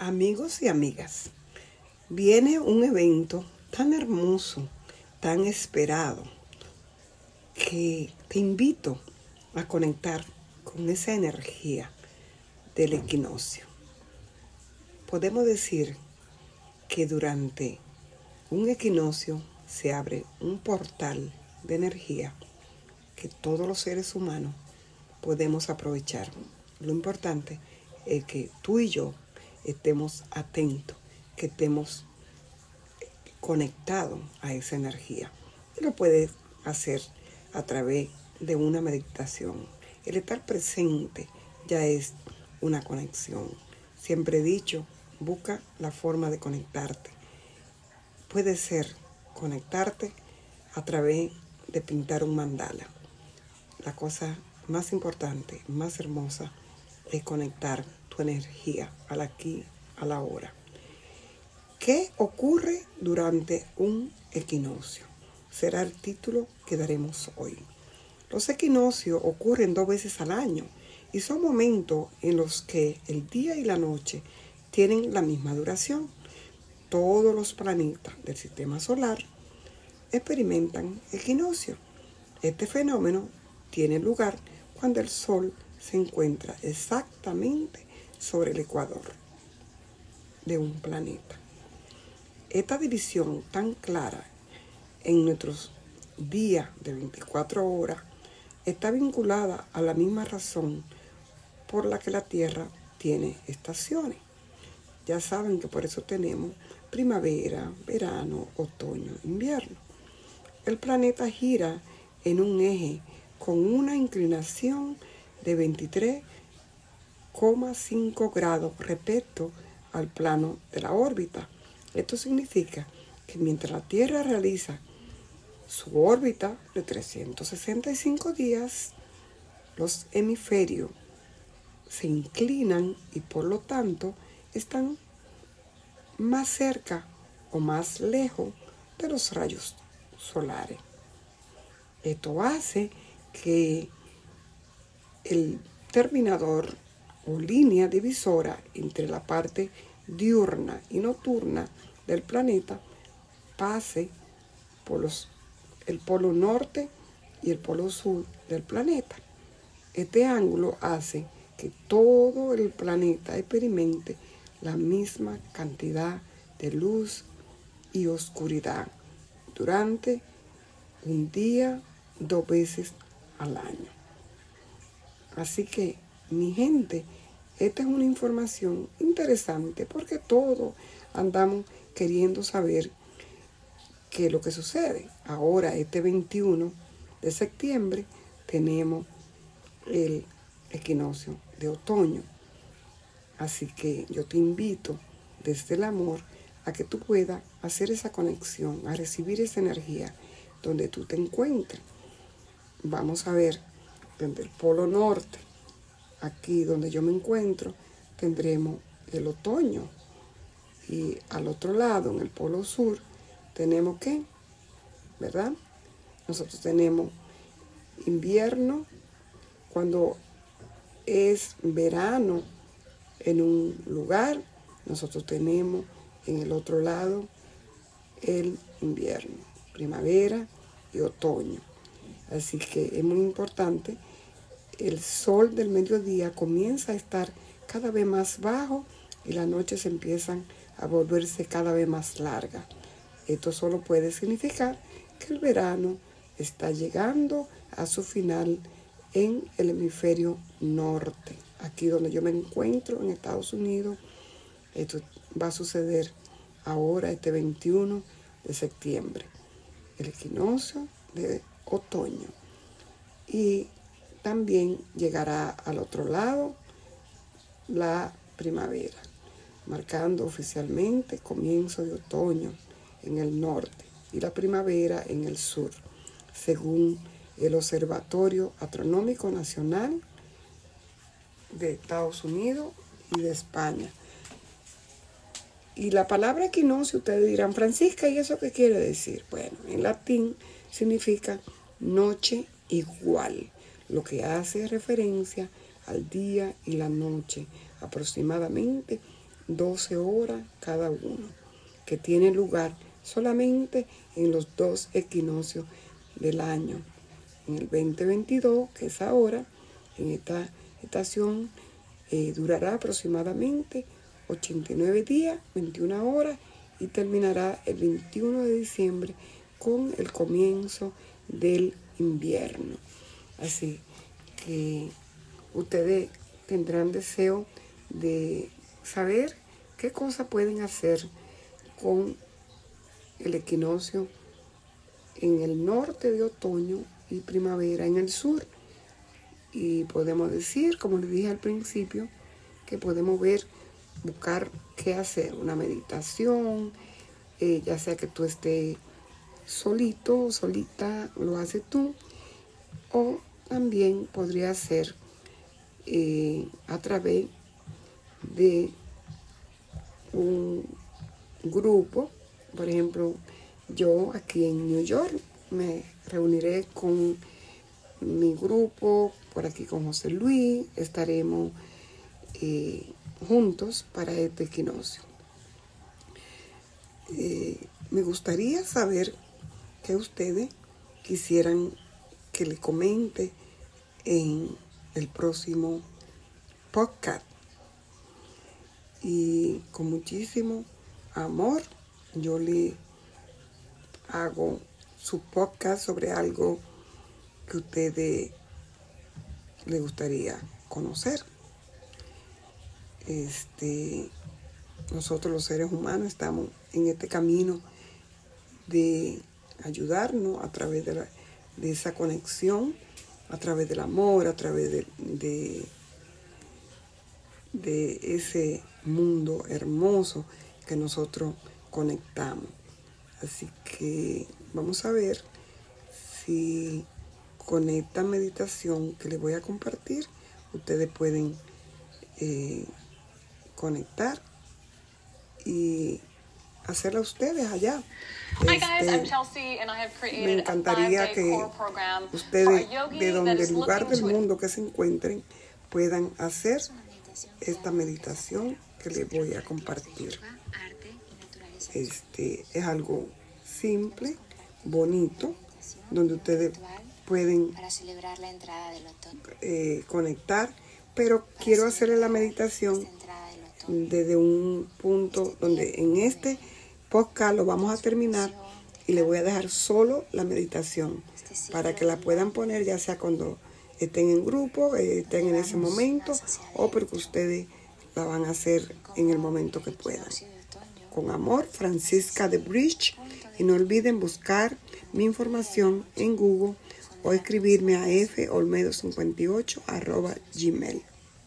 Amigos y amigas, viene un evento tan hermoso, tan esperado, que te invito a conectar con esa energía del equinoccio. Podemos decir que durante un equinoccio se abre un portal de energía que todos los seres humanos podemos aprovechar. Lo importante es que tú y yo estemos atentos, que estemos conectados a esa energía. Y lo puedes hacer a través de una meditación. El estar presente ya es una conexión. Siempre he dicho, busca la forma de conectarte. Puede ser conectarte a través de pintar un mandala. La cosa más importante, más hermosa, es conectar energía al aquí, a la hora. ¿Qué ocurre durante un equinoccio? Será el título que daremos hoy. Los equinoccios ocurren dos veces al año y son momentos en los que el día y la noche tienen la misma duración. Todos los planetas del sistema solar experimentan equinoccio. Este fenómeno tiene lugar cuando el Sol se encuentra exactamente sobre el ecuador de un planeta. Esta división tan clara en nuestros días de 24 horas está vinculada a la misma razón por la que la Tierra tiene estaciones. Ya saben que por eso tenemos primavera, verano, otoño, invierno. El planeta gira en un eje con una inclinación de 23,5 grados respecto al plano de la órbita. Esto significa que mientras la Tierra realiza su órbita de 365 días, los hemisferios se inclinan y por lo tanto están más cerca o más lejos de los rayos solares. Esto hace que el terminador o línea divisora entre la parte diurna y nocturna del planeta pase por los, el polo norte y el polo sur del planeta. Este ángulo hace que todo el planeta experimente la misma cantidad de luz y oscuridad durante un día dos veces al año. Así que, mi gente, esta es una información interesante porque todos andamos queriendo saber qué es lo que sucede. Ahora, este 21 de septiembre, tenemos el equinoccio de otoño. Así que yo te invito desde el amor a que tú puedas hacer esa conexión, a recibir esa energía donde tú te encuentres. Vamos a ver, desde el polo norte, aquí donde yo me encuentro, tendremos el otoño. Y al otro lado, en el polo sur, tenemos qué? ¿Verdad? Nosotros tenemos invierno, cuando es verano en un lugar, nosotros tenemos en el otro lado el invierno, primavera y otoño. Así que es muy importante. El sol del mediodía comienza a estar cada vez más bajo y las noches empiezan a volverse cada vez más largas. Esto solo puede significar que el verano está llegando a su final en el hemisferio norte. Aquí donde yo me encuentro, en Estados Unidos, esto va a suceder ahora, este 21 de septiembre. El equinoccio de otoño. Y también llegará al otro lado la primavera, marcando oficialmente comienzo de otoño en el norte y la primavera en el sur, según el Observatorio Astronómico Nacional de Estados Unidos y de España. Y la palabra equinoccio, ustedes dirán, Francisca, ¿y eso qué quiere decir? Bueno, en latín significa noche igual, lo que hace referencia al día y la noche, aproximadamente 12 horas cada uno, que tiene lugar solamente en los dos equinoccios del año. En el 2022, que es ahora, en esta estación, eh, durará aproximadamente 89 días, 21 horas y terminará el 21 de diciembre con el comienzo del invierno. Así que ustedes tendrán deseo de saber qué cosas pueden hacer con el equinoccio en el norte de otoño y primavera en el sur. Y podemos decir, como les dije al principio, que podemos ver, buscar qué hacer, una meditación, eh, ya sea que tú estés solito o solita, lo haces tú, o también podría ser eh, a través de un grupo, por ejemplo, yo aquí en New York me reuniré con mi grupo, por aquí con José Luis, estaremos eh, juntos para este equinoccio. Eh, me gustaría saber que ustedes quisieran que le comente en el próximo podcast. Y con muchísimo amor yo le hago su podcast sobre algo que a ustedes les gustaría conocer. Este, nosotros los seres humanos estamos en este camino de ayudarnos a través de, de esa conexión, a través del amor, a través de, de, ese mundo hermoso que nosotros conectamos. Así que vamos a ver si con esta meditación que les voy a compartir, ustedes pueden eh, conectar y hacerla ustedes allá. Este, me encantaría que ustedes, de donde el lugar del mundo que se encuentren, puedan hacer esta meditación que les voy a compartir. Este es algo simple, bonito, donde ustedes pueden eh, conectar, pero quiero hacerle la meditación desde un punto donde en este podcast lo vamos a terminar y le voy a dejar solo la meditación para que la puedan poner ya sea cuando estén en grupo, eh, estén en ese momento o porque ustedes la van a hacer en el momento que puedan. Con amor, Francisca de Bridge. Y no olviden buscar mi información en Google o escribirme a folmedo58 gmail.